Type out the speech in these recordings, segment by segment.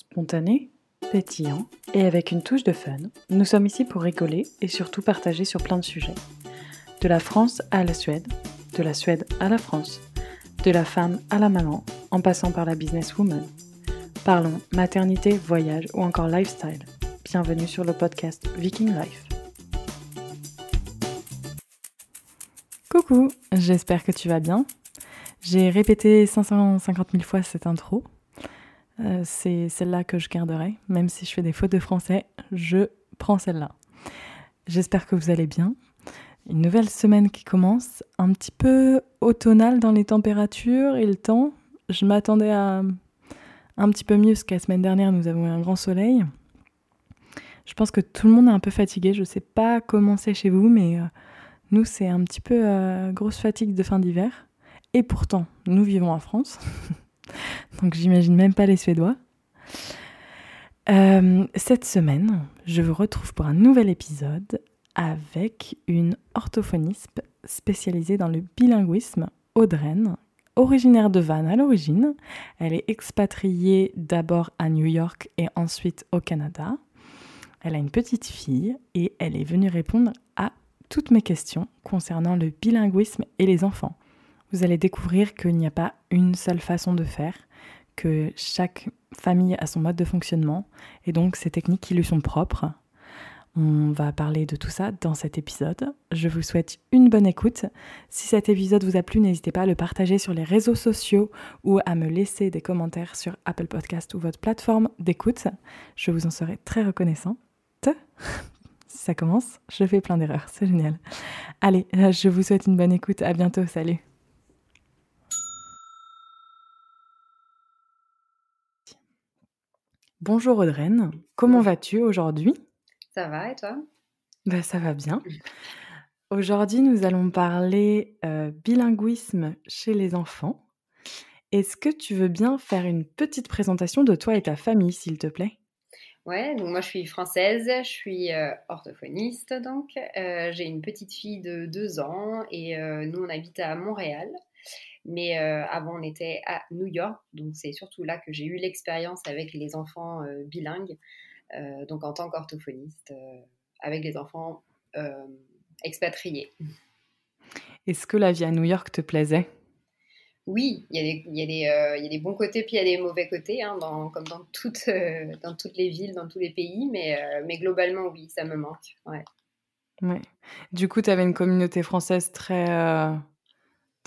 Spontané, pétillant et avec une touche de fun, nous sommes ici pour rigoler et surtout partager sur plein de sujets. De la France à la Suède, de la Suède à la France, de la femme à la maman, en passant par la businesswoman. Parlons maternité, voyage ou encore lifestyle. Bienvenue sur le podcast Viking Life. Coucou, j'espère que tu vas bien. J'ai répété 550 000 fois cette intro. Euh, c'est celle-là que je garderai. Même si je fais des fautes de français, je prends celle-là. J'espère que vous allez bien. Une nouvelle semaine qui commence, un petit peu automnale dans les températures et le temps. Je m'attendais à un petit peu mieux parce que la semaine dernière, nous avons eu un grand soleil. Je pense que tout le monde est un peu fatigué. Je ne sais pas comment c'est chez vous, mais euh, nous, c'est un petit peu euh, grosse fatigue de fin d'hiver. Et pourtant, nous vivons en France. Donc j'imagine même pas les Suédois. Euh, cette semaine, je vous retrouve pour un nouvel épisode avec une orthophoniste spécialisée dans le bilinguisme, Audreyne, originaire de Vannes à l'origine. Elle est expatriée d'abord à New York et ensuite au Canada. Elle a une petite fille et elle est venue répondre à toutes mes questions concernant le bilinguisme et les enfants vous allez découvrir qu'il n'y a pas une seule façon de faire, que chaque famille a son mode de fonctionnement et donc ces techniques qui lui sont propres. On va parler de tout ça dans cet épisode. Je vous souhaite une bonne écoute. Si cet épisode vous a plu, n'hésitez pas à le partager sur les réseaux sociaux ou à me laisser des commentaires sur Apple Podcast ou votre plateforme d'écoute. Je vous en serai très reconnaissante. Ça commence, je fais plein d'erreurs, c'est génial. Allez, je vous souhaite une bonne écoute. À bientôt, salut. Bonjour Audreyne, comment vas-tu aujourd'hui? Ça va et toi? Bah, Ça va bien. Aujourd'hui, nous allons parler euh, bilinguisme chez les enfants. Est-ce que tu veux bien faire une petite présentation de toi et ta famille, s'il te plaît? Ouais, donc moi je suis française, je suis euh, orthophoniste donc. Euh, j'ai une petite fille de deux ans et nous on habite à Montréal. Mais euh, avant, on était à New York, donc c'est surtout là que j'ai eu l'expérience avec les enfants euh, bilingues, euh, donc en tant qu'orthophoniste, avec les enfants expatriés. Est-ce que la vie à New York te plaisait? Oui, il y, a des, il, y a des, il y, a des, bons côtés puis il y a des mauvais côtés, hein, dans, comme dans toutes, dans toutes les villes, dans tous les pays, mais, mais globalement, oui, ça me manque. Ouais. Ouais. Du coup, tu avais une communauté française très,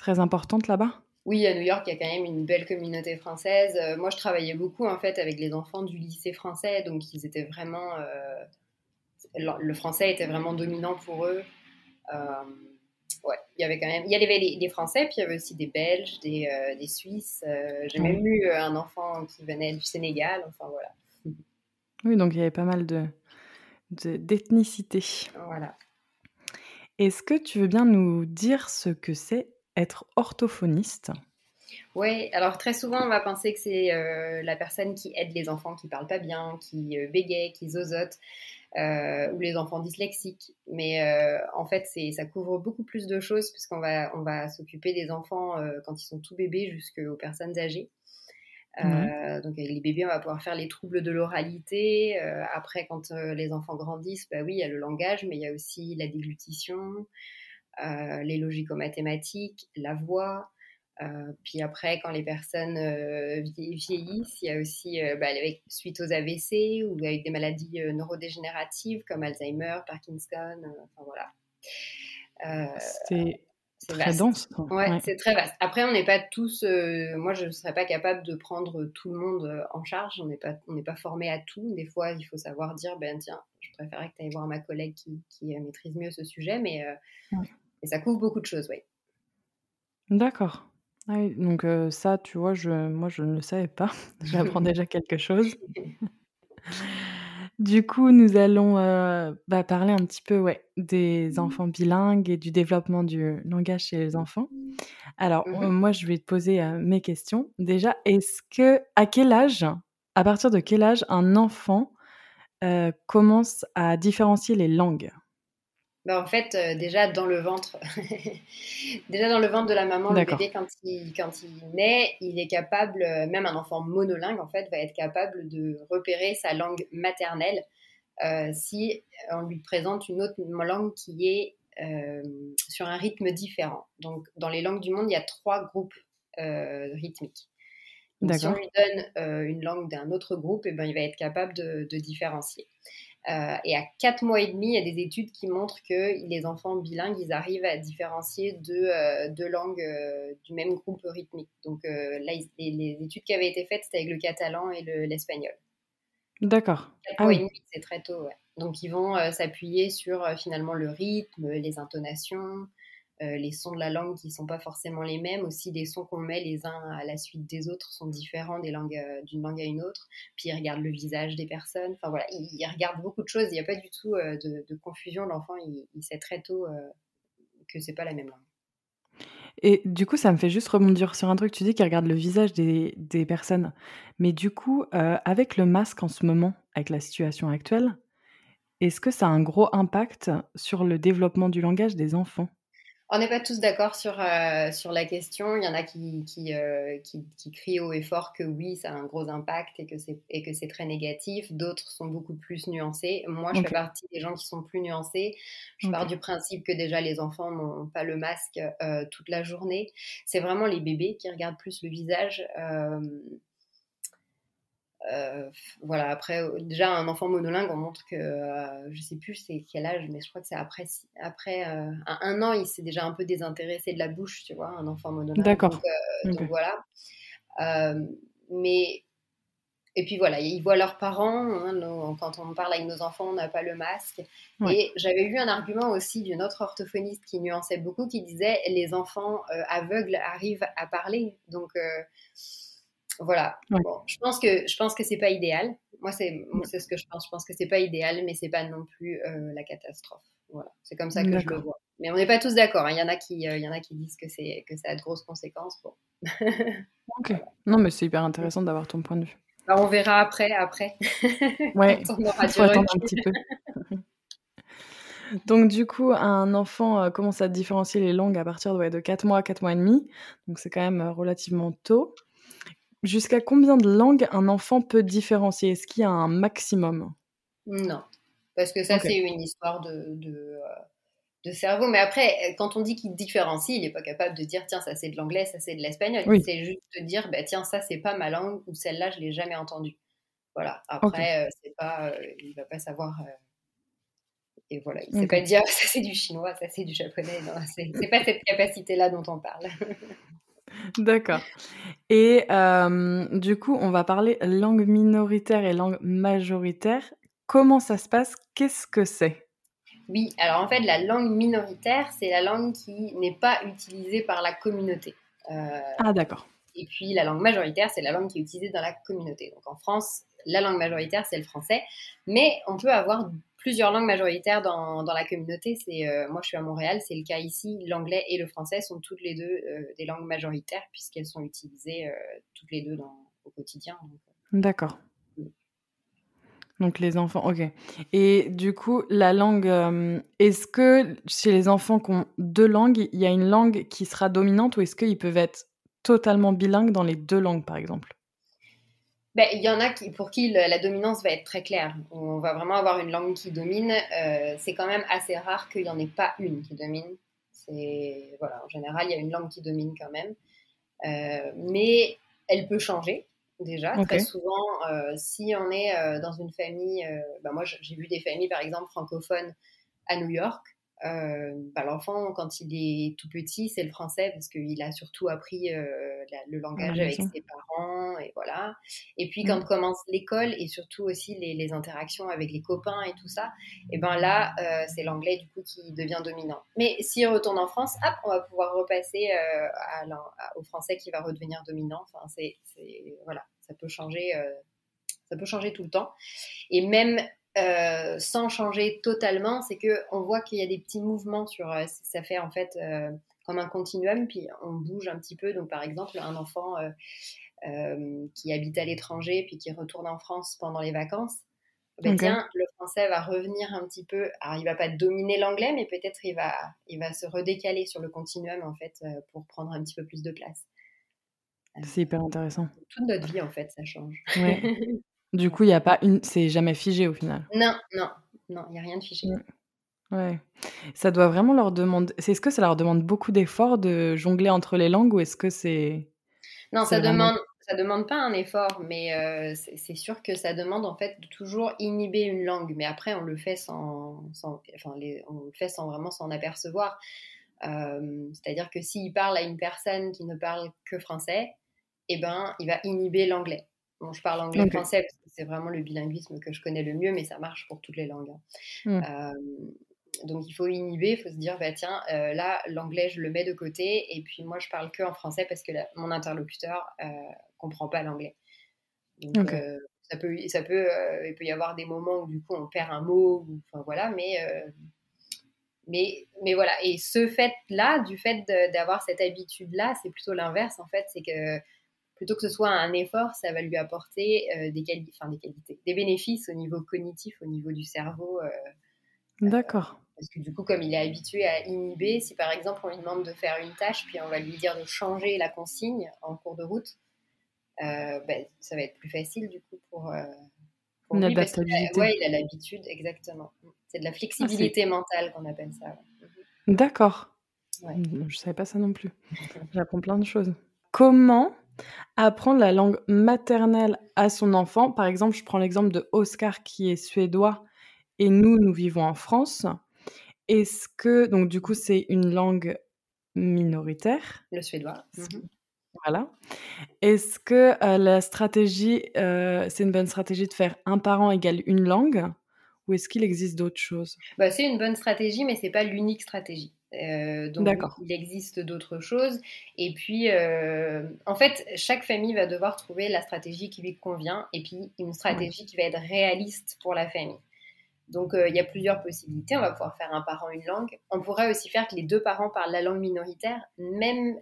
très importante là-bas? Oui, à New York, il y a quand même une belle communauté française. Euh, moi, je travaillais beaucoup en fait avec les enfants du lycée français, donc ils étaient vraiment, euh, le français était vraiment dominant pour eux. Euh, ouais, il y avait quand même, il y avait les, Français, puis il y avait aussi des Belges, des, des Suisses. J'ai même eu un enfant qui venait du Sénégal. Enfin voilà. Oui, donc il y avait pas mal de d'ethnicité. Voilà. Est-ce que tu veux bien nous dire ce que c'est être orthophoniste oui, alors très souvent on va penser que c'est euh, la personne qui aide les enfants qui parlent pas bien, qui euh, bégaye, qui zozote, euh, ou les enfants dyslexiques. Mais en fait, c'est ça couvre beaucoup plus de choses puisqu'on va on va s'occuper des enfants quand ils sont tout bébés jusqu'aux personnes âgées. Donc avec les bébés, on va pouvoir faire les troubles de l'oralité. après, quand les enfants grandissent, bah oui, il y a le langage, mais il y a aussi la déglutition. Euh, les logico-mathématiques, la voix. Euh, puis après, quand les personnes euh, vieillissent, il y a aussi, bah, avec, suite aux AVC ou avec des maladies neurodégénératives comme Alzheimer, Parkinson, enfin voilà. c'est très dense. Ouais, c'est très vaste. Après, on n'est pas tous. moi, je ne serais pas capable de prendre tout le monde en charge. On n'est pas, on n'est pas formé à tout. Des fois, il faut savoir dire, ben tiens, je préférerais que tu ailles voir ma collègue qui, qui maîtrise mieux ce sujet, mais et ça couvre beaucoup de choses, oui. D'accord. Ah donc ça, tu vois, je, moi, je ne le savais pas. J'apprends déjà quelque chose. Du coup, nous allons bah, parler un petit peu ouais, des enfants bilingues et du développement du langage chez les enfants. Alors, mmh moi, je vais te poser mes questions. Déjà, est-ce que, à quel âge, à partir de quel âge un enfant commence à différencier les langues? Bah, en fait, euh, déjà dans le ventre, déjà dans le ventre de la maman, le bébé quand il, quand il naît, il est capable, euh, même un enfant monolingue en fait, va être capable de repérer sa langue maternelle euh, si on lui présente une autre langue qui est sur un rythme différent. Donc, dans les langues du monde, il y a trois groupes rythmiques. si on lui donne une langue d'un autre groupe, et eh ben, il va être capable de, de différencier. Euh, et à 4 mois et demi, il y a des études qui montrent que les enfants bilingues, ils arrivent à différencier deux, euh, deux langues euh, du même groupe rythmique. Donc là, les, études qui avaient été faites, c'était avec le catalan et l'espagnol. D'accord. 4 ah mois et demi, c'est très tôt, ouais. Donc ils vont s'appuyer sur finalement le rythme, les intonations, les sons de la langue qui ne sont pas forcément les mêmes, aussi des sons qu'on met les uns à la suite des autres sont différents euh, d'une langue à une autre. Puis ils regardent le visage des personnes. Enfin voilà, ils, regardent beaucoup de choses. Il n'y a pas du tout euh, de, confusion. L'enfant, il, sait très tôt que c'est pas la même langue. Et du coup, ça me fait juste rebondir sur un truc. Tu dis qu'ils regardent le visage des personnes. Mais du coup, avec le masque en ce moment, avec la situation actuelle, est-ce que ça a un gros impact sur le développement du langage des enfants? On n'est pas tous d'accord sur, euh, sur la question. Il y en a qui, euh, qui, qui, crient haut et fort que oui, ça a un gros impact et que c'est, et que c'est très négatif. D'autres sont beaucoup plus nuancés. Moi, je fais partie des gens qui sont plus nuancés. Je pars du principe que déjà les enfants n'ont pas le masque euh, toute la journée. C'est vraiment les bébés qui regardent plus le visage. Euh, voilà, après, euh, déjà, un enfant monolingue, on montre que, euh, je sais plus c'est quel âge, mais je crois que c'est après, après un, an, il s'est déjà un peu désintéressé de la bouche, tu vois, un enfant monolingue. D'accord. Donc, voilà. mais, et puis voilà, ils voient leurs parents, hein, quand on parle avec nos enfants, on n'a pas le masque. Et j'avais vu un argument aussi d'une autre orthophoniste qui nuançait beaucoup, qui disait les enfants aveugles arrivent à parler. Donc, voilà. Bon, je pense que je pense que c'est pas idéal. Moi, c'est c'est ce que je pense. Je pense que c'est pas idéal, mais c'est pas non plus euh, la catastrophe. Voilà. C'est comme ça que je le vois. Mais on n'est pas tous d'accord. Hein. Il y en a qui, euh, il y en a qui disent que c'est que ça a de grosses conséquences. Bon. ok. Non, mais c'est hyper intéressant d'avoir ton point de vue. Alors, bah, on verra après, après. Ouais. on aura attendre un petit peu. Donc du coup, un enfant euh, commence à différencier les langues à partir de, de 4 mois à 4 mois et demi. Donc c'est quand même relativement tôt. Jusqu'à combien de langues un enfant peut différencier? Est-ce qu'il y a un maximum? Non, parce que ça, c'est une histoire de, euh, de, cerveau. Mais après, quand on dit qu'il différencie, il n'est pas capable de dire tiens, ça c'est de l'anglais, ça c'est de l'espagnol. C'est juste de dire bah, tiens, ça c'est pas ma langue ou celle-là, je l'ai jamais entendue. Voilà. Après, euh, c'est pas, euh, il va pas savoir. et voilà, il ne sait pas dire ça c'est du chinois, ça c'est du japonais. Non, c'est pas cette capacité-là dont on parle. D'accord. Et euh, du coup, on va parler langue minoritaire et langue majoritaire. Comment ça se passe? Qu'est-ce que c'est? Oui, alors en fait, la langue minoritaire, c'est la langue qui n'est pas utilisée par la communauté. Euh, ah, d'accord. Et puis la langue majoritaire, c'est la langue qui est utilisée dans la communauté. Donc en France, la langue majoritaire, c'est le français. Mais on peut avoir plusieurs langues majoritaires dans, dans la communauté. C'est euh, moi, je suis à Montréal, c'est le cas ici. L'anglais et le français sont toutes les deux euh, des langues majoritaires puisqu'elles sont utilisées euh, toutes les deux dans, au quotidien. D'accord. Donc les enfants, ok. Et du coup, la langue, est-ce que chez les enfants qui ont deux langues, il y a une langue qui sera dominante ou est-ce qu'ils peuvent être totalement bilingues dans les deux langues, par exemple? Ben, il y en a qui, pour qui la dominance va être très claire. On va vraiment avoir une langue qui domine. Euh, c'est quand même assez rare qu'il n'y en ait pas une qui domine. C'est voilà, en général, il y a une langue qui domine quand même. Euh, mais elle peut changer déjà. Très souvent, euh, si on est dans une famille, ben moi j'ai vu des familles par exemple francophones à New York euh, bah, l'enfant, quand il est tout petit, c'est le français parce qu'il a surtout appris euh, le langage avec ses parents et voilà. Et puis quand mmh. commence l'école et surtout aussi les, interactions avec les copains et tout ça, et ben là, euh, c'est l'anglais du coup qui devient dominant. Mais s'il retourne en France, hop, on va pouvoir repasser au français qui va redevenir dominant. Enfin, c'est voilà, ça peut changer. ça peut changer tout le temps. Et même euh, sans changer totalement, c'est que on voit qu'il y a des petits mouvements sur. Euh, ça fait en fait euh, comme un continuum, puis on bouge un petit peu. Donc par exemple, un enfant qui habite à l'étranger puis qui retourne en France pendant les vacances, ben, tiens, le français va revenir un petit peu. Alors, il va pas dominer l'anglais, mais peut-être il va, il va se redécaler sur le continuum en fait pour prendre un petit peu plus de place. C'est hyper intéressant. Toute notre vie, en fait, ça change. du coup, il n'y a pas une. C'est jamais figé au final. Non, non, non, il n'y a rien de figé. Ouais. Ça doit vraiment leur demander. Est-ce que ça leur demande beaucoup d'efforts de jongler entre les langues ou est-ce que c'est. Non, ça demande. Ça demande pas un effort, mais euh, c'est sûr que ça demande en fait de toujours inhiber une langue. Mais après, on le fait sans, sans enfin, on le fait sans vraiment s'en apercevoir. Euh, c'est-à-dire que s'il parle à une personne qui ne parle que français, eh ben, il va inhiber l'anglais. Bon, je parle anglais-français parce que c'est vraiment le bilinguisme que je connais le mieux, mais ça marche pour toutes les langues. Hein. Hmm. Euh, donc il faut inhiber, il faut se dire, bah, tiens, euh, là, l'anglais, je le mets de côté, et puis moi, je parle que en français parce que mon interlocuteur euh, comprend pas l'anglais. Donc ça peut, ça peut, il peut y avoir des moments où du coup on perd un mot, enfin voilà, mais mais, mais voilà, et ce fait-là, du fait d'avoir cette habitude-là, c'est plutôt l'inverse en fait, c'est que plutôt que ce soit un effort, ça va lui apporter euh, des, quali des qualités, des bénéfices au niveau cognitif, au niveau du cerveau. Euh, euh, D'accord. parce que du coup, comme il est habitué à inhiber, si par exemple on lui demande de faire une tâche, puis on va lui dire de changer la consigne en cours de route, ben, ça va être plus facile du coup pour, pour une lui. Parce ouais, il a l'habitude, exactement. C'est de la flexibilité mentale qu'on appelle ça. D'accord. Ouais. Je savais pas ça non plus. J'apprends plein de choses. Comment apprendre la langue maternelle à son enfant. Par exemple, je prends l'exemple de Oscar qui est suédois et nous, nous vivons en France. Est-ce que, donc du coup, c'est une langue minoritaire? Le suédois. Mhm. Voilà. Est-ce que euh, la stratégie, euh, c'est une bonne stratégie de faire un parent égale une langue ou est-ce qu'il existe d'autres choses? Bah, C'est une bonne stratégie, mais c'est pas l'unique stratégie. Euh, donc il existe d'autres choses. Et puis, euh, en fait, chaque famille va devoir trouver la stratégie qui lui convient et puis une stratégie qui va être réaliste pour la famille. Donc euh, il y a plusieurs possibilités. On va pouvoir faire un parent une langue. On pourrait aussi faire que les deux parents parlent la langue minoritaire, même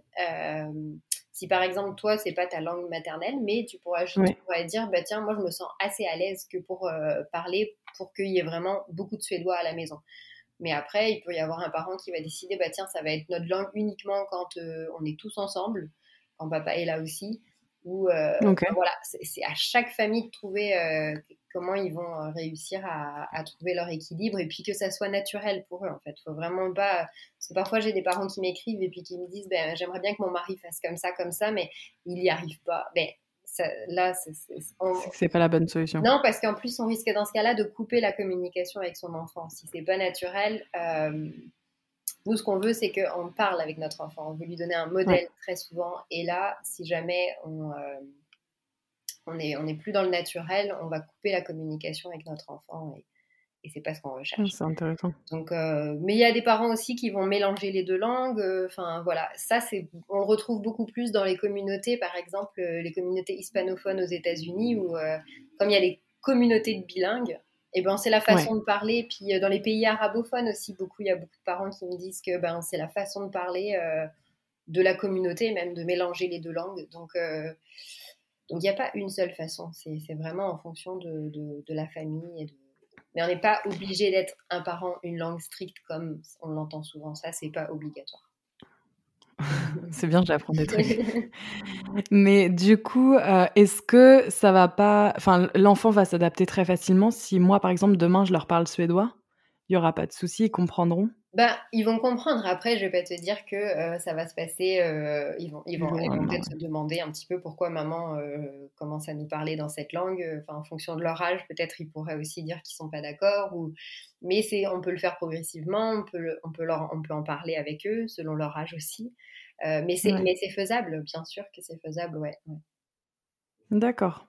si par exemple toi c'est pas ta langue maternelle, mais tu pourrais, dire bah tiens moi je me sens assez à l'aise que pour parler pour qu'il y ait vraiment beaucoup de suédois à la maison. Mais après, il peut y avoir un parent qui va décider, bah tiens, ça va être notre langue uniquement quand euh, on est tous ensemble, quand papa est là aussi. Ou euh, voilà, c'est à chaque famille de trouver euh, comment ils vont réussir à, trouver leur équilibre et puis que ça soit naturel pour eux en fait. Faut vraiment pas parce que parfois j'ai des parents qui m'écrivent et puis qui me disent ben j'aimerais bien que mon mari fasse comme ça comme ça mais il n'y arrive pas. Ben là, c'est pas la bonne solution. Non, parce qu'en plus, on risque dans ce cas-là de couper la communication avec son enfant. Si c'est pas naturel, euh, nous, ce qu'on veut, c'est qu'on parle avec notre enfant. On veut lui donner un modèle très souvent. Et là, si jamais on, euh, on est, on est plus dans le naturel, on va couper la communication avec notre enfant. Et, et c'est pas ce qu'on recherche. C'est intéressant. Donc, euh, mais il y a des parents aussi qui vont mélanger les deux langues. Euh, enfin, voilà, ça, c'est, on le retrouve beaucoup plus dans les communautés, par exemple, euh, les communautés hispanophones aux États-Unis, où comme il y a les communautés de bilingues, et eh ben c'est la façon de parler. Puis dans les pays arabophones aussi, beaucoup, il y a beaucoup de parents qui me disent que ben c'est la façon de parler de la communauté, même de mélanger les deux langues. Donc donc il n'y a pas une seule façon. C'est, vraiment en fonction de, de, de la famille et de mais on n'est pas obligé d'être un parent une langue stricte comme on l'entend souvent. Ça, c'est pas obligatoire. c'est bien, j'apprends des trucs. Mais du coup, euh, est-ce que ça va pas. Enfin, l'enfant va s'adapter très facilement si moi, par exemple, demain, je leur parle suédois? Il n'y aura pas de souci, ils comprendront bah, ils vont comprendre. Après, je vais pas te dire que euh, ça va se passer. Euh, ils vont, ils vont, peut-être se demander un petit peu pourquoi maman euh, commence à nous parler dans cette langue. Enfin, en fonction de leur âge, peut-être ils pourraient aussi dire qu'ils sont pas d'accord. Ou... Mais c'est, on peut le faire progressivement. On peut, on peut leur, on peut en parler avec eux selon leur âge aussi. mais c'est, mais c'est faisable, bien sûr que c'est faisable, ouais. D'accord.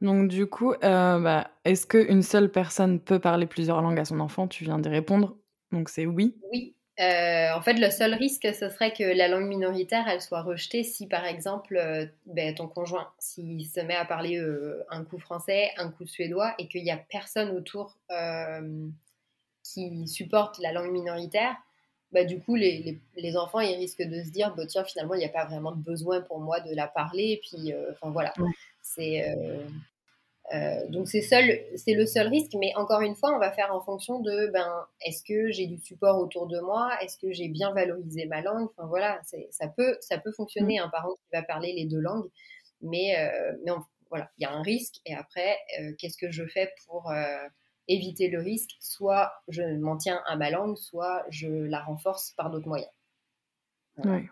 Donc du coup, bah, est-ce qu'une seule personne peut parler plusieurs langues à son enfant? Tu viens d'y répondre. Donc c'est oui. Oui. Euh, en fait, le seul risque, ce serait que la langue minoritaire, elle soit rejetée si, par exemple, euh, ben, ton conjoint, s'il se met à parler euh, un coup français, un coup suédois, et qu'il n'y a personne autour qui supporte la langue minoritaire, bah, du coup, les, enfants, ils risquent de se dire, bah, tiens, finalement, il n'y a pas vraiment de besoin pour moi de la parler. Et puis, enfin voilà, c'est Euh, donc c'est c'est le seul risque, mais encore une fois, on va faire en fonction de ben est-ce que j'ai du support autour de moi, est-ce que j'ai bien valorisé ma langue? Enfin voilà, ça peut ça peut fonctionner mmh. un parent qui va parler les deux langues, mais euh, mais voilà, il y a un risque et après euh, qu'est-ce que je fais pour éviter le risque? Soit je m'en tiens à ma langue, soit je la renforce par d'autres moyens. Oui.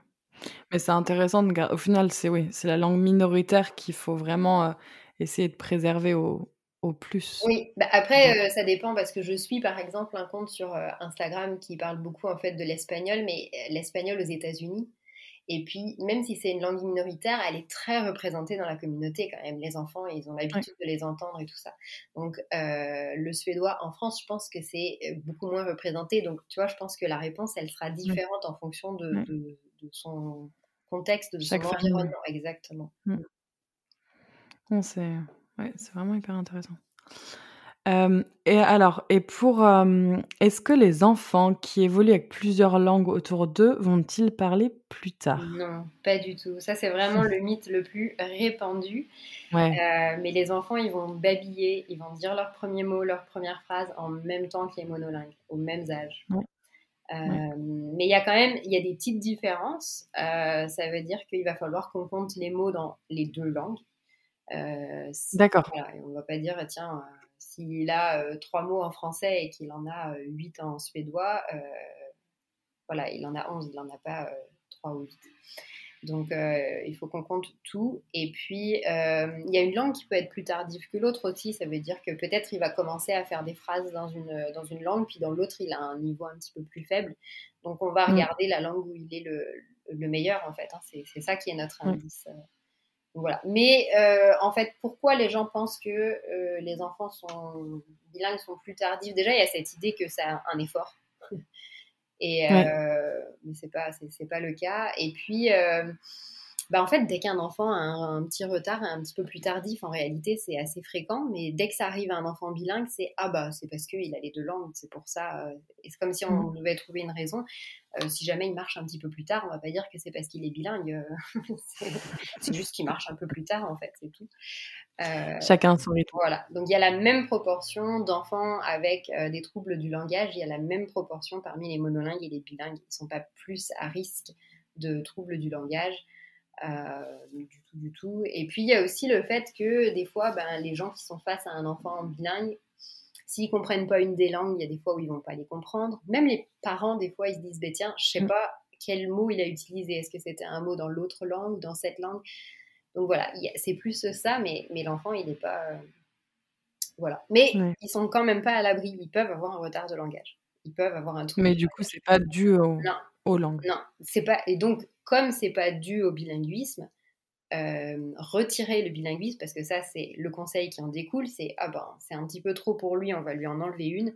Mais c'est intéressant de Au final, c'est oui, c'est la langue minoritaire qu'il faut vraiment essayer de préserver au, au plus. Oui, bah, après, euh, ça dépend parce que je suis par exemple un compte sur euh, Instagram qui parle beaucoup en fait de l'espagnol, mais euh, l'espagnol aux États-Unis. Et puis, même si c'est une langue minoritaire, elle est très représentée dans la communauté quand même. Les enfants, ils ont l'habitude de les entendre et tout ça. Donc, le suédois en France, je pense que c'est beaucoup moins représenté. Donc, tu vois, je pense que la réponse, elle sera différente en fonction de, de, son contexte, de son environnement. Exactement. C'est ouais, vraiment hyper intéressant. et alors, et pour, est-ce que les enfants qui évoluent avec plusieurs langues autour d'eux vont-ils parler plus tard? Non, pas du tout. Ça, c'est vraiment le mythe le plus répandu. Ouais. Euh, mais les enfants, ils vont babiller, ils vont dire leurs premiers mots, leurs premières phrases en même temps que les monolingues, au même âge. Euh, mais il y a quand même, il y a des petites différences. Euh, ça veut dire qu'il va falloir qu'on compte les mots dans les deux langues. Euh, D'accord. on ne va pas dire, tiens, euh, s'il a euh, trois mots en français et qu'il en a huit en suédois, voilà, il en a onze, il n'en a pas trois ou huit. Donc, il faut qu'on compte tout. Et puis, il y a une langue qui peut être plus tardive que l'autre aussi. Ça veut dire que peut-être il va commencer à faire des phrases dans une, dans une langue, puis dans l'autre, il a un niveau un petit peu plus faible. Donc, on va mmh. regarder la langue où il est le, le meilleur, en fait. Hein. C'est ça qui est notre mmh. Voilà. Mais euh, en fait, pourquoi les gens pensent que euh, les enfants sont bilingues sont plus tardifs? Déjà, il y a cette idée que c'est un effort. Et euh, mais c'est pas c'est pas le cas. Et puis bah en fait, dès qu'un enfant a un, petit retard, un petit peu plus tardif, en réalité, c'est assez fréquent. Mais dès que ça arrive à un enfant bilingue, c'est ah bah c'est parce qu'il a les deux langues, c'est pour ça. Euh, et c'est comme si on mmh. devait trouver une raison. Euh, si jamais il marche un petit peu plus tard, on va pas dire que c'est parce qu'il est bilingue. Euh, c'est juste qu'il marche un peu plus tard, en fait, c'est tout. Chacun son rythme. Voilà. Donc il y a la même proportion d'enfants avec des troubles du langage. Il y a la même proportion parmi les monolingues et les bilingues. Ils ne sont pas plus à risque de troubles du langage. Euh, du tout, du tout. Et puis il y a aussi le fait que des fois, ben, les gens qui sont face à un enfant bilingue, s'ils comprennent pas une des langues, il y a des fois où ils vont pas les comprendre. Même les parents, des fois, ils se disent, bah, tiens, je sais mm. pas quel mot il a utilisé. Est-ce que c'était un mot dans l'autre langue ou dans cette langue? Donc voilà, c'est plus ça, mais, mais l'enfant, il n'est pas. Euh, voilà. Mais ils sont quand même pas à l'abri. Ils peuvent avoir un retard de langage. Ils peuvent avoir un truc. Mais du coup, c'est pas dû au... aux langues. Non, c'est pas. Et donc, comme c'est pas dû au bilinguisme, euh, retirer le bilinguisme, parce que ça, c'est le conseil qui en découle, c'est ah ben, c'est un petit peu trop pour lui, on va lui en enlever une.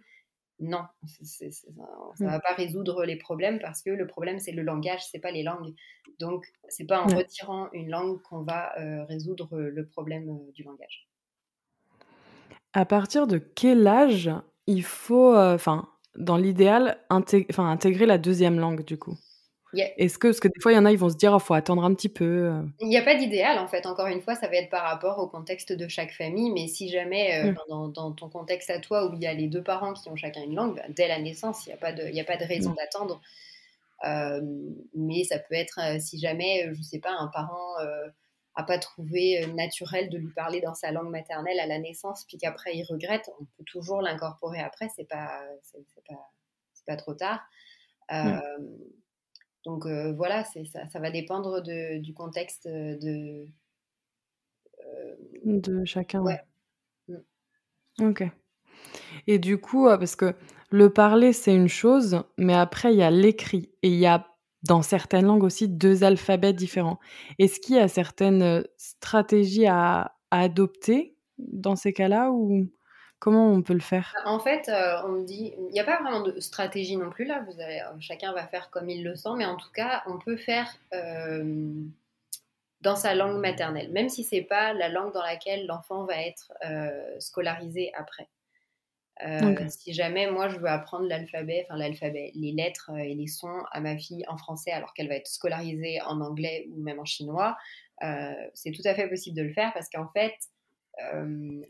Non, ça ne va mm. pas résoudre les problèmes parce que le problème c'est le langage, c'est pas les langues. Donc c'est pas en retirant une langue qu'on va euh, résoudre le problème euh, du langage. À partir de quel âge il faut, enfin, dans l'idéal, intégrer la deuxième langue du coup? Est-ce que, parce que des fois, il y en a, ils vont se dire, il oh, faut attendre un petit peu. Euh. Il n'y a pas d'idéal, en fait. Encore une fois, ça va être par rapport au contexte de chaque famille. Mais si jamais, euh, mmh. dans, ton contexte à toi, où il y a les deux parents qui ont chacun une langue, bah, dès la naissance, il n'y a, pas de, a pas de raison mmh. d'attendre. Euh, mais ça peut être, si jamais, je ne sais pas, un parent n'a pas trouvé naturel de lui parler dans sa langue maternelle à la naissance, puis qu'après il regrette, on peut toujours l'incorporer après, c'est pas, c'est, pas, pas trop tard. Mmh. Donc euh, voilà, ça, ça va dépendre du contexte de, euh, de chacun. Ouais. Mm. Ok. Et du coup, parce que le parler, c'est une chose, mais après, il y a l'écrit. Et il y a, dans certaines langues aussi, deux alphabets différents. Est-ce qu'il y a certaines euh, stratégies à, à adopter dans ces cas-là ou... Comment on peut le faire? En fait, euh, on dit, il n'y a pas vraiment de stratégie non plus là. Vous avez, euh, chacun va faire comme il le sent, mais en tout cas, on peut faire euh, dans sa langue maternelle, même si c'est pas la langue dans laquelle l'enfant va être scolarisé après. Si jamais moi je veux apprendre l'alphabet, enfin l'alphabet, les lettres et les sons à ma fille en français alors qu'elle va être scolarisée en anglais ou même en chinois, c'est tout à fait possible de le faire parce qu'en fait,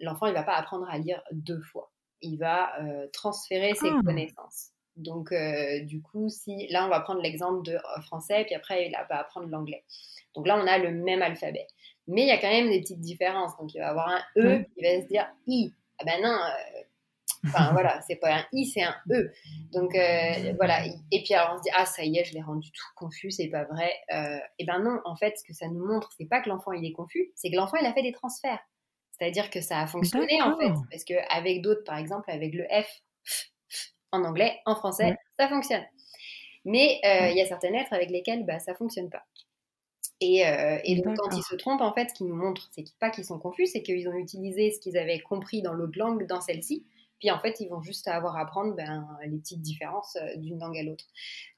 l'enfant, il va pas apprendre à lire deux fois. Il va transférer ses ah. connaissances. Donc, du coup, si là, on va prendre l'exemple de français, puis après, il va apprendre l'anglais. Donc là, on a le même alphabet. Mais il y a quand même des petites différences. Donc, il va avoir un E, il va se dire I. Ah ben non, Enfin voilà, c'est pas un i, c'est un e. Donc euh, voilà. Et puis alors on se dit ah ça y est, je l'ai rendu tout confus, c'est pas vrai. Euh, et ben non, en fait, ce que ça nous montre, c'est pas que l'enfant il est confus, c'est que l'enfant il a fait des transferts. C'est-à-dire que ça a fonctionné en fait, parce que avec d'autres, par exemple avec le f, en anglais, en français, ça fonctionne. Mais euh, il y a certaines lettres avec lesquelles bah, ça fonctionne pas. Et, et, donc, quand ils se trompent, en fait, ce qui nous montre, c'est pas qu'ils sont confus, c'est qu'ils ont utilisé ce qu'ils avaient compris dans l'autre langue dans celle-ci. Puis en fait, ils vont juste avoir à apprendre ben, les petites différences euh, d'une langue à l'autre.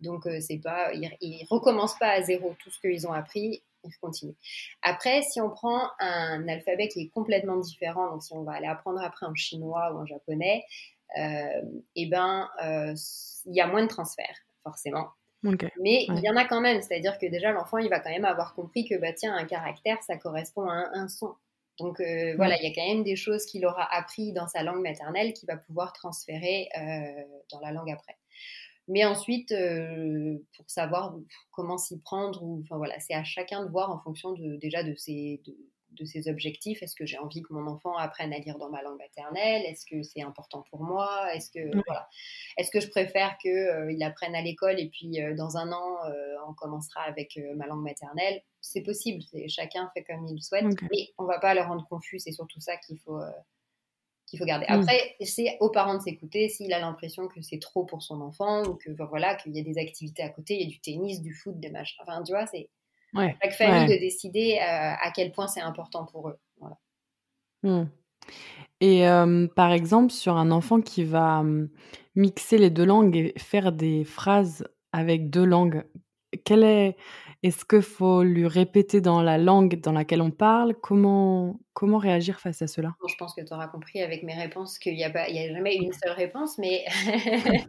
Donc euh, c'est pas, ils, ne recommencent pas à zéro tout ce qu'ils ont appris, ils continuent. Après, si on prend un alphabet qui est complètement différent, donc si on va aller apprendre après en chinois ou en japonais, euh, et eh ben il y a moins de transferts forcément. Mais il y en a quand même, c'est-à-dire que déjà l'enfant il va quand même avoir compris que bah tiens un caractère ça correspond à un son. Donc euh, voilà, il y a quand même des choses qu'il aura appris dans sa langue maternelle qu'il va pouvoir transférer euh, dans la langue après. Mais ensuite, euh, pour savoir comment s'y prendre, ou, enfin voilà, c'est à chacun de voir en fonction de, déjà de ses, de ses objectifs. Est-ce que j'ai envie que mon enfant apprenne à lire dans ma langue maternelle? Est-ce que c'est important pour moi? Est-ce que voilà, est-ce que je préfère qu'il euh, apprenne à l'école et puis euh, dans un an on commencera avec ma langue maternelle? C'est possible. Chacun fait comme il le souhaite, mais on va pas le rendre confus. C'est surtout ça qu'il faut qu'il faut garder. Après, c'est aux parents de s'écouter s'il a l'impression que c'est trop pour son enfant ou que voilà qu'il y a des activités à côté, il y a du tennis, du foot, des machins. Enfin, tu vois, c'est ouais. chaque famille de décider euh, à quel point c'est important pour eux. Voilà. Mmh. Et par exemple, sur un enfant qui va mixer les deux langues et faire des phrases avec deux langues, quel est, est-ce qu'il faut lui répéter dans la langue dans laquelle on parle? Comment, comment réagir face à cela? Je pense que tu auras compris avec mes réponses qu'il n'y a, a jamais une seule réponse, mais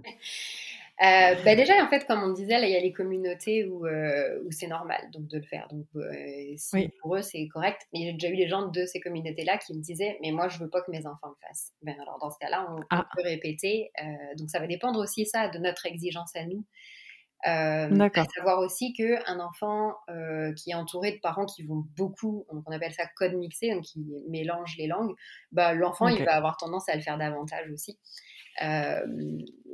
Euh, bah déjà, en fait, comme on disait, là, il y a les communautés où, euh, où c'est normal donc, de le faire. Donc, euh, si pour eux, c'est correct. Mais j'ai déjà eu des gens de ces communautés-là qui me disaient Mais moi, je veux pas que mes enfants le fassent. Ben, alors, dans ce cas-là, on, ah. peut répéter. donc, ça va dépendre aussi, ça, de notre exigence à nous. D'accord. savoir aussi qu'un enfant qui est entouré de parents qui vont beaucoup, on appelle ça code mixé, donc qui mélangent les langues, bah, l'enfant, il va avoir tendance à le faire davantage aussi. Euh,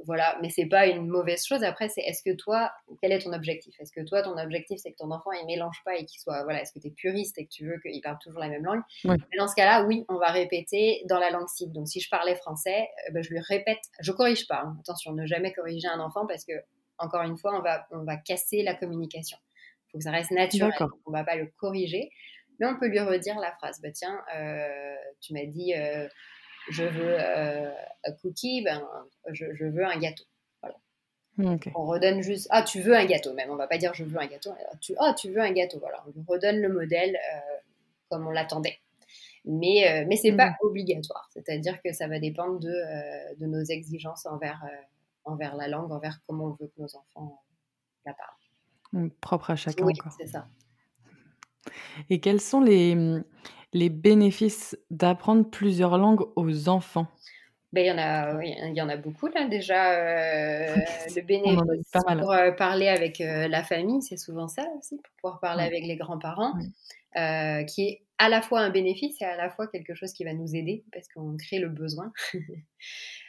voilà, mais c'est pas une mauvaise chose. Après, c'est est-ce que toi, quel est ton objectif? Est-ce que toi, ton objectif, c'est que ton enfant il mélange pas et qu'il soit, voilà, est-ce que tu es puriste et que tu veux qu'il parle toujours la même langue? Dans ce cas-là, oui, on va répéter dans la langue cible. Donc, si je parlais français, euh, ben, je lui répète. Je corrige pas. Hein. Attention, ne jamais corriger un enfant parce que, encore une fois, on va, on va casser la communication. Il faut que ça reste naturel. On va pas le corriger, mais on peut lui redire la phrase. Bah tiens, euh, tu m'as dit je veux euh, un cookie, ben, je, veux un gâteau. On redonne juste, ah, tu veux un gâteau même, on va pas dire je veux un gâteau, tu, oh, tu veux un gâteau, voilà. On redonne le modèle euh, comme on l'attendait. Mais, euh, mais c'est pas mm. obligatoire, c'est-à-dire que ça va dépendre de, de nos exigences envers, envers la langue, envers comment on veut que nos enfants la parlent. propre à chacun. Oui, c'est ça. Et quels sont les, les bénéfices d'apprendre plusieurs langues aux enfants? Ben, il, y en a, il y en a beaucoup là déjà. Euh, le bénéfice pour euh, parler avec euh, la famille, c'est souvent ça aussi, pour pouvoir parler avec les grands-parents, qui est à la fois un bénéfice et à la fois quelque chose qui va nous aider parce qu'on crée le besoin.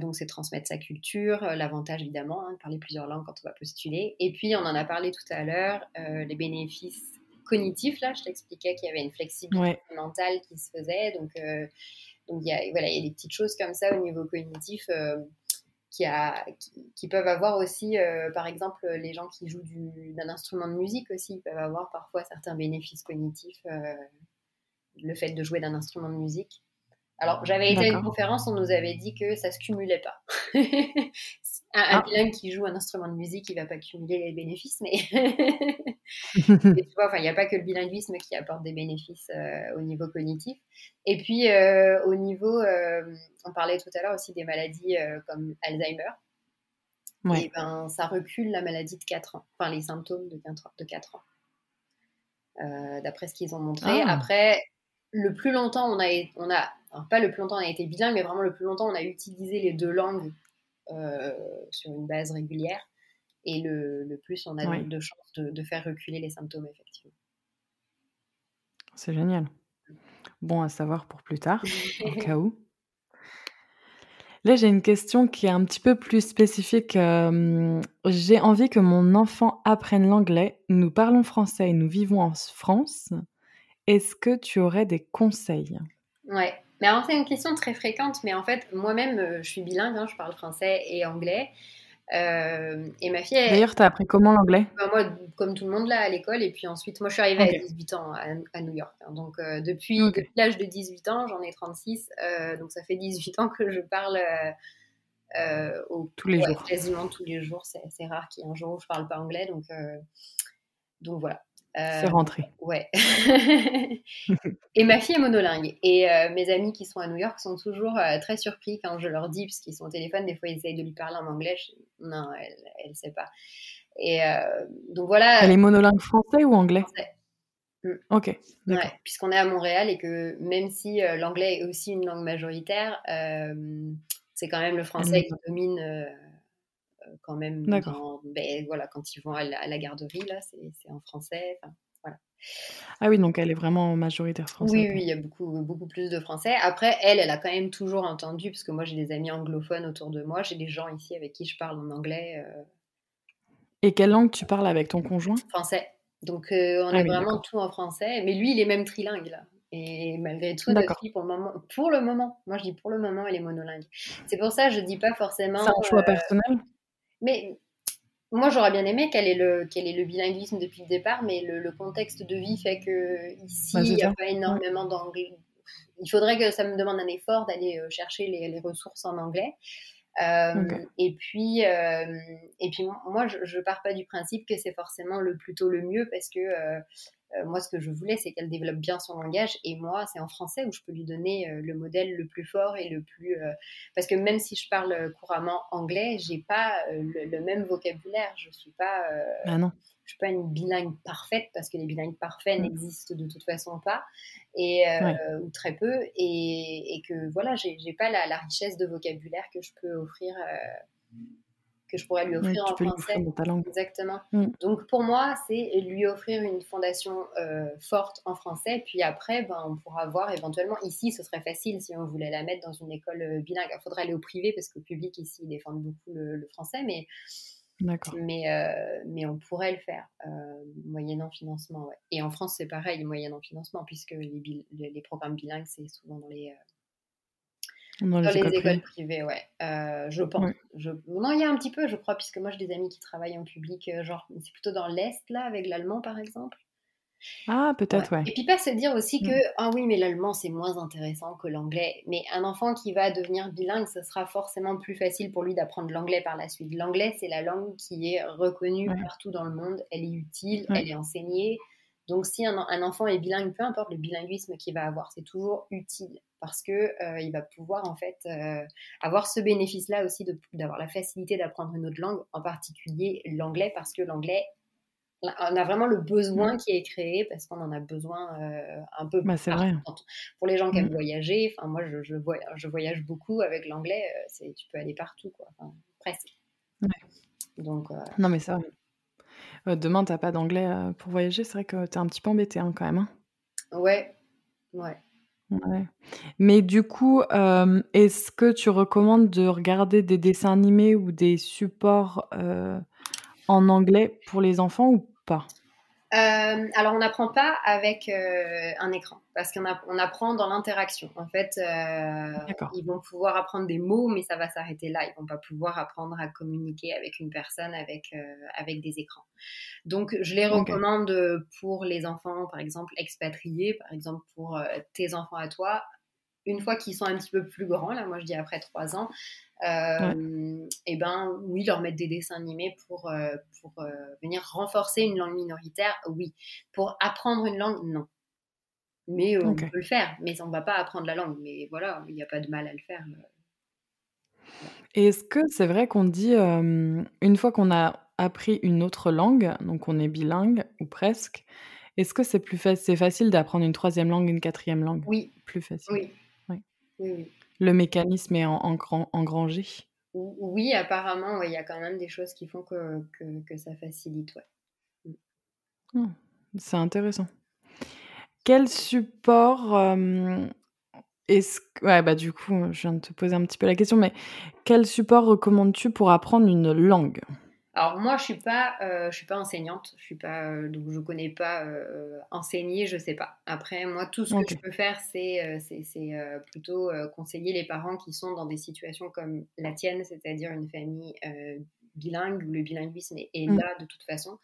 donc c'est transmettre sa culture, l'avantage évidemment hein, de parler plusieurs langues quand on va postuler. Et puis on en a parlé tout à l'heure, les bénéfices cognitif, là, je t'expliquais qu'il y avait une flexibilité mentale qui se faisait. Donc, euh, donc il, y a, voilà, il y a des petites choses comme ça au niveau cognitif euh, qui, a, qui, peuvent avoir aussi, euh, par exemple, les gens qui jouent d'un instrument de musique aussi, peuvent avoir parfois certains bénéfices cognitifs. le fait de jouer d'un instrument de musique. Alors, j'avais été à une conférence, on nous avait dit que ça se cumulait pas. un, ah. bilingue qui joue un instrument de musique, il va pas cumuler les bénéfices, mais tu vois, il n'y a pas que le bilinguisme qui apporte des bénéfices euh, au niveau cognitif. Et puis, euh, au niveau, euh, on parlait tout à l'heure aussi des maladies comme Alzheimer. Et ben, ça recule la maladie de 4 ans, enfin les symptômes de 4, de 4 ans. D'après ce qu'ils ont montré. Ah. Après, le plus longtemps, on a, on a pas le plus longtemps on a été bilingue, mais vraiment le plus longtemps on a utilisé les deux langues euh, sur une base régulière. Et le, le plus on a de, chances de, de, faire reculer les symptômes, effectivement. C'est génial. Bon à savoir pour plus tard, au cas où. Là, j'ai une question qui est un petit peu plus spécifique. Euh, j'ai envie que mon enfant apprenne l'anglais. Nous parlons français et nous vivons en France. Est-ce que tu aurais des conseils? Ouais, mais alors c'est une question très fréquente, mais en fait, moi-même, euh, je suis bilingue, hein, je parle français et anglais. Euh, et ma fille. D'ailleurs, tu as appris comment l'anglais? Ben, Moi, comme tout le monde là à l'école. Et puis ensuite, moi, je suis arrivée à 18 ans à, New York. Hein. donc, euh, depuis, l'âge de 18 ans, j'en ai 36. donc, ça fait 18 ans que je parle tous les jours. Quasiment tous les jours. C'est rare qu'il y ait un jour où je parle pas anglais. Donc, donc voilà. C'est rentré. Ouais. et ma fille est monolingue. Et euh, mes amis qui sont à New York sont toujours euh, très surpris quand je leur dis, puisqu'ils sont au téléphone, des fois ils essayent de lui parler en anglais. Non, elle ne sait pas. Et euh, donc voilà. Elle est monolingue français ou anglais? Français. Mm. Ok. Ouais, puisqu'on est à Montréal et que même si l'anglais est aussi une langue majoritaire, c'est quand même le français qui domine quand même. Ben, voilà, quand ils vont à la, garderie, là, c'est en français. Voilà. Ah oui, donc elle est vraiment majoritaire française. Oui, oui, il y a beaucoup, beaucoup plus de français. Après, elle, elle a quand même toujours entendu, parce que moi j'ai des amis anglophones autour de moi, j'ai des gens ici avec qui je parle en anglais. Euh. Et quelle langue tu parles avec ton conjoint? Français. Donc euh, on ah vraiment tout en français. Mais lui, il est même trilingue là. Et malgré tout, notre fille, pour le moment, pour le moment, moi je dis pour le moment, elle est monolingue. C'est pour ça que je dis pas forcément. C'est un choix euh, personnel? Mais moi, j'aurais bien aimé qu'elle ait, le, ait le bilinguisme depuis le départ, mais le, contexte de vie fait que ici, bah, il n'y a pas énormément d'anglais. Il faudrait que ça me demande un effort d'aller euh, chercher les, ressources en anglais. Euh, et puis, euh, et puis moi, je, ne pars pas du principe que c'est forcément le plus tôt le mieux parce que moi, ce que je voulais, c'est qu'elle développe bien son langage. Et moi, c'est en français où je peux lui donner euh, le modèle le plus fort et le plus. Euh, parce que même si je parle couramment anglais, j'ai pas le, même vocabulaire. Je suis pas. Ah non. Je suis pas une bilingue parfaite parce que les bilingues parfaits mm. n'existent de toute façon pas et ou très peu et, et que voilà, j'ai pas la, la, richesse de vocabulaire que je peux offrir que je pourrais lui offrir en français. Exactement. Mm. Donc pour moi, c'est lui offrir une fondation euh, forte en français. Puis après, ben, on pourra voir éventuellement. Ici, ce serait facile si on voulait la mettre dans une école euh, bilingue. Il faudrait aller au privé parce qu'au public ici, ils défendent beaucoup le, français. Mais, mais, euh, mais on pourrait le faire, moyennant financement. Et en France, c'est pareil, moyennant financement, puisque les, les programmes bilingues, c'est souvent dans les dans, les, écoles, privées, ouais. Euh, je pense. Je... Non, il y a un petit peu, je crois, puisque moi j'ai des amis qui travaillent en public, euh, genre, c'est plutôt dans l'Est, là, avec l'allemand, par exemple. Ah, peut-être, ouais. Et puis pas se dire aussi mm. que, ah oui, mais l'allemand, c'est moins intéressant que l'anglais. Mais un enfant qui va devenir bilingue, ce sera forcément plus facile pour lui d'apprendre l'anglais par la suite. L'anglais, c'est la langue qui est reconnue partout dans le monde. Elle est utile, elle est enseignée. Donc si un, un, enfant est bilingue, peu importe le bilinguisme qu'il va avoir, c'est toujours utile parce que euh, il va pouvoir en fait euh, avoir ce bénéfice-là aussi d'avoir la facilité d'apprendre une autre langue, en particulier l'anglais, parce que l'anglais on a vraiment le besoin qui est créé parce qu'on en a besoin euh, un peu bah, vrai. pour les gens qui aiment mm. voyager. Enfin, moi, je, voyage, je voyage beaucoup avec l'anglais. c'est tu peux aller partout, quoi. presque. Donc. Non, mais ça. demain, t'as pas d'anglais pour voyager. C'est vrai que tu es un petit peu embêté hein, quand même. Hein. Ouais, ouais. Mais du coup, est-ce que tu recommandes de regarder des dessins animés ou des supports, en anglais pour les enfants ou pas? Euh, alors, on n'apprend pas avec euh, un écran, parce qu'on on apprend dans l'interaction. En fait, euh, ils vont pouvoir apprendre des mots, mais ça va s'arrêter là. Ils vont pas pouvoir apprendre à communiquer avec une personne avec, avec des écrans. Donc, je les recommande pour les enfants, par exemple, expatriés, par exemple, pour tes enfants à toi, une fois qu'ils sont un petit peu plus grands, là, moi je dis après trois ans, euh, et ben oui, leur mettre des dessins animés pour, euh, pour euh, venir renforcer une langue minoritaire, oui. Pour apprendre une langue, non. Mais on peut le faire, mais on ne va pas apprendre la langue. Mais voilà, il n'y a pas de mal à le faire. Et est-ce que c'est vrai qu'on dit, une fois qu'on a appris une autre langue, donc on est bilingue ou presque, Est-ce que c'est plus c'est facile d'apprendre une troisième langue, une quatrième langue? Oui. Plus facile. Oui. Oui. oui, Le mécanisme est en, en, engrangé. Oui, apparemment, il y a quand même des choses qui font que, que, ça facilite. Ouais. Mmh. c'est intéressant. Quel support est-ce que... Ouais, bah du coup, je viens de te poser un petit peu la question, mais quel support recommandes-tu pour apprendre une langue? Alors moi, je suis pas, euh, je suis pas enseignante, je suis pas, euh, donc je connais pas euh, enseigner, je sais pas. Après, moi, tout ce que je peux faire, c'est, c'est, plutôt conseiller les parents qui sont dans des situations comme la tienne, c'est-à-dire une famille bilingue où le bilinguisme est, mmh. là de toute façon,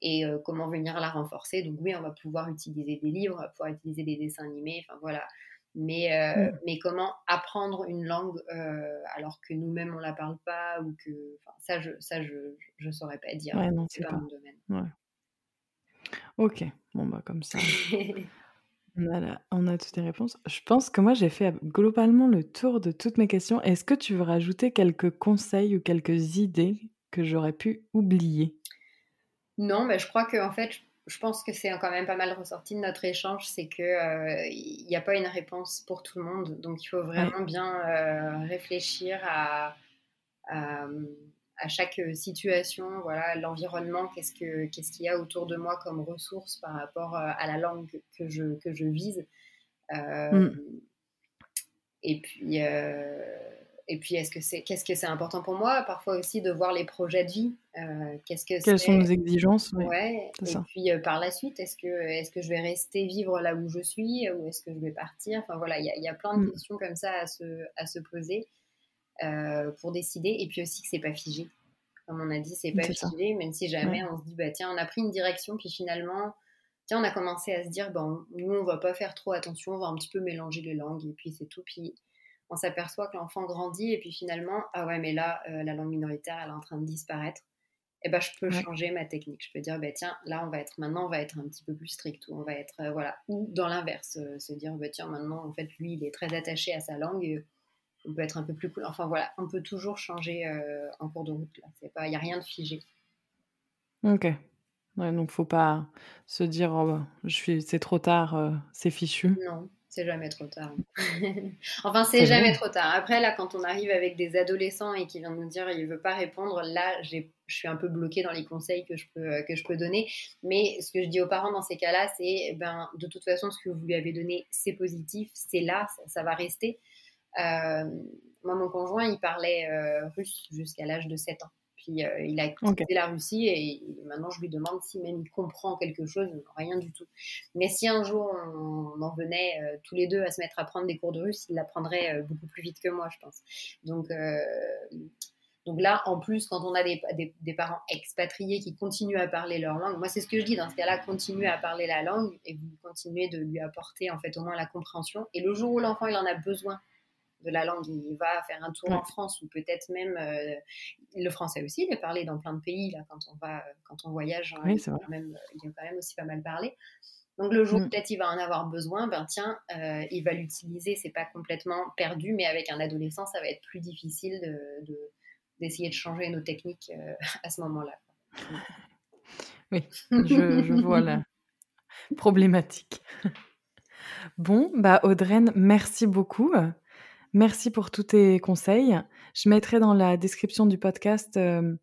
et comment venir la renforcer. Donc oui, on va pouvoir utiliser des livres, pouvoir utiliser des dessins animés, enfin voilà, mais, euh, mmh. mais comment apprendre une langue euh, alors que nous-mêmes on la parle pas ou que ça je ça je je saurais pas dire. Ouais, c'est pas, mon domaine. Ouais. ok. Bon bah comme ça. On a on a toutes les réponses. Je pense que moi j'ai fait globalement le tour de toutes mes questions. Est-ce que tu veux rajouter quelques conseils ou quelques idées que j'aurais pu oublier? Non mais je crois que en fait je pense que c'est quand même pas mal ressorti de notre échange, c'est qu'il n'y euh, a pas une réponse pour tout le monde. Donc il faut vraiment bien euh, réfléchir à, à, chaque situation, voilà, l'environnement, qu'est-ce qu'il ce qu'il y a autour de moi comme ressources par rapport euh, à la langue que je, que je vise. Mm. Et puis et puis, est-ce que c'est, qu'est-ce que c'est important pour moi Parfois aussi de voir les projets de vie. Euh, qu'est-ce que Quelles sont nos exigences Ouais. Et puis euh, par la suite, est-ce que, est-ce que je vais rester vivre là où je suis ou est-ce que je vais partir? Enfin voilà, il y, y, a plein de mm. questions comme ça à se, à se poser euh, pour décider. Et puis aussi que c'est pas figé. Comme on a dit, c'est pas figé, même si jamais on se dit, bah tiens, on a pris une direction, puis finalement, tiens, on a commencé à se dire, bon, nous, on va pas faire trop attention, on va un petit peu mélanger les langues, et puis c'est tout. Puis on s'aperçoit que l'enfant grandit et puis finalement, ah ouais, mais là, euh, la langue minoritaire, elle est en train de disparaître. Et eh ben, je peux changer ma technique. Je peux dire, bah, tiens, là, on va être maintenant, on va être un petit peu plus strict, ou on va être, euh, voilà, ou dans l'inverse, euh, se dire, bah, tiens, maintenant, en fait, lui, il est très attaché à sa langue, on peut être un peu plus cool. Enfin, voilà, on peut toujours changer en cours de route. il n'y a rien de figé. Ok. Ouais, donc faut pas se dire, oh, bah, c'est trop tard, c'est fichu. Non. C'est jamais trop tard. enfin, c'est jamais trop tard. Après, là, quand on arrive avec des adolescents et qui viennent nous dire il veut pas répondre, là, je suis un peu bloquée dans les conseils que je peux, euh, que je peux donner. Mais ce que je dis aux parents dans ces cas-là, c'est ben, de toute façon, ce que vous lui avez donné, c'est positif, c'est là, ça, va rester. Euh, moi, mon conjoint, il parlait euh, russe jusqu'à l'âge de 7 ans. Puis euh, il a quitté la Russie et, maintenant je lui demande si même il comprend quelque chose, rien du tout. Mais si un jour on, en venait euh, tous les deux à se mettre à prendre des cours de russe, il l'apprendrait euh, beaucoup plus vite que moi, je pense. Donc donc là, en plus, quand on a des, des, parents expatriés qui continuent à parler leur langue, moi c'est ce que je dis dans ce cas-là, continuez à parler la langue et vous continuez de lui apporter en fait au moins la compréhension. Et le jour où l'enfant il en a besoin de la langue, il va faire un tour en France ou peut-être même euh, le français aussi, il est parlé dans plein de pays là quand on va quand on voyage, hein, il, est quand même, il est quand même aussi pas mal parlé. Donc le jour où mm. peut-être il va en avoir besoin, ben tiens, euh, il va l'utiliser, c'est pas complètement perdu, mais avec un adolescent, ça va être plus difficile de, d'essayer de, changer nos techniques euh, à ce moment-là. Oui, je, je vois la problématique. Bon, bah Audreyne, merci beaucoup. Merci pour tous tes conseils. Je mettrai dans la description du podcast euh,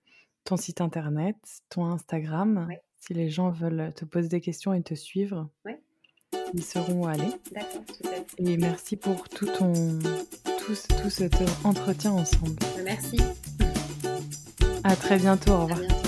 ton site internet, ton Instagram. Si les gens veulent te poser des questions et te suivre, ils seront allés. D'accord, Et merci pour tout ton tout, tout cet entretien ensemble. Merci. À très bientôt. Au revoir.